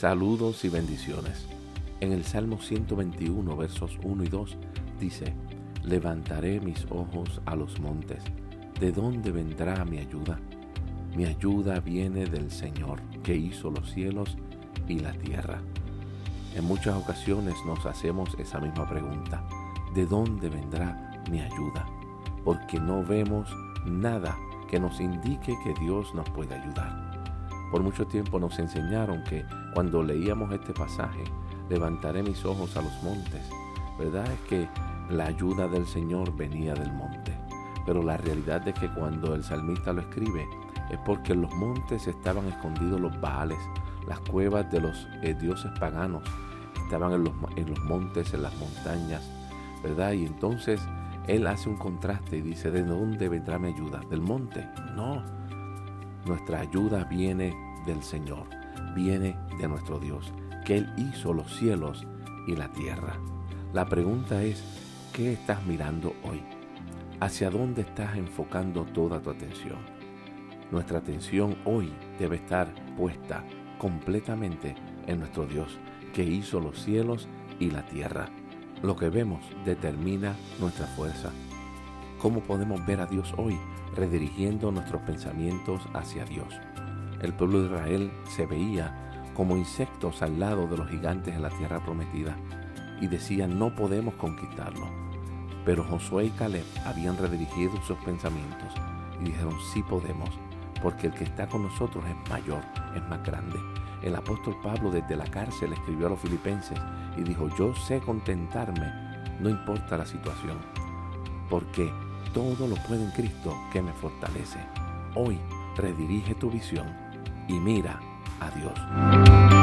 Saludos y bendiciones. En el Salmo 121, versos 1 y 2 dice, Levantaré mis ojos a los montes. ¿De dónde vendrá mi ayuda? Mi ayuda viene del Señor, que hizo los cielos y la tierra. En muchas ocasiones nos hacemos esa misma pregunta. ¿De dónde vendrá mi ayuda? Porque no vemos nada que nos indique que Dios nos puede ayudar. Por mucho tiempo nos enseñaron que cuando leíamos este pasaje, levantaré mis ojos a los montes, ¿verdad? Es que la ayuda del Señor venía del monte. Pero la realidad es que cuando el salmista lo escribe, es porque en los montes estaban escondidos los baales, las cuevas de los eh, dioses paganos, estaban en los, en los montes, en las montañas, ¿verdad? Y entonces él hace un contraste y dice, ¿de dónde vendrá mi ayuda? ¿Del monte? No. Nuestra ayuda viene del Señor, viene de nuestro Dios, que Él hizo los cielos y la tierra. La pregunta es, ¿qué estás mirando hoy? ¿Hacia dónde estás enfocando toda tu atención? Nuestra atención hoy debe estar puesta completamente en nuestro Dios, que hizo los cielos y la tierra. Lo que vemos determina nuestra fuerza. ¿Cómo podemos ver a Dios hoy? Redirigiendo nuestros pensamientos hacia Dios. El pueblo de Israel se veía como insectos al lado de los gigantes en la tierra prometida y decían no podemos conquistarlo. Pero Josué y Caleb habían redirigido sus pensamientos y dijeron sí podemos, porque el que está con nosotros es mayor, es más grande. El apóstol Pablo desde la cárcel escribió a los filipenses y dijo, yo sé contentarme, no importa la situación, porque todo lo puede en Cristo que me fortalece. Hoy redirige tu visión y mira a Dios.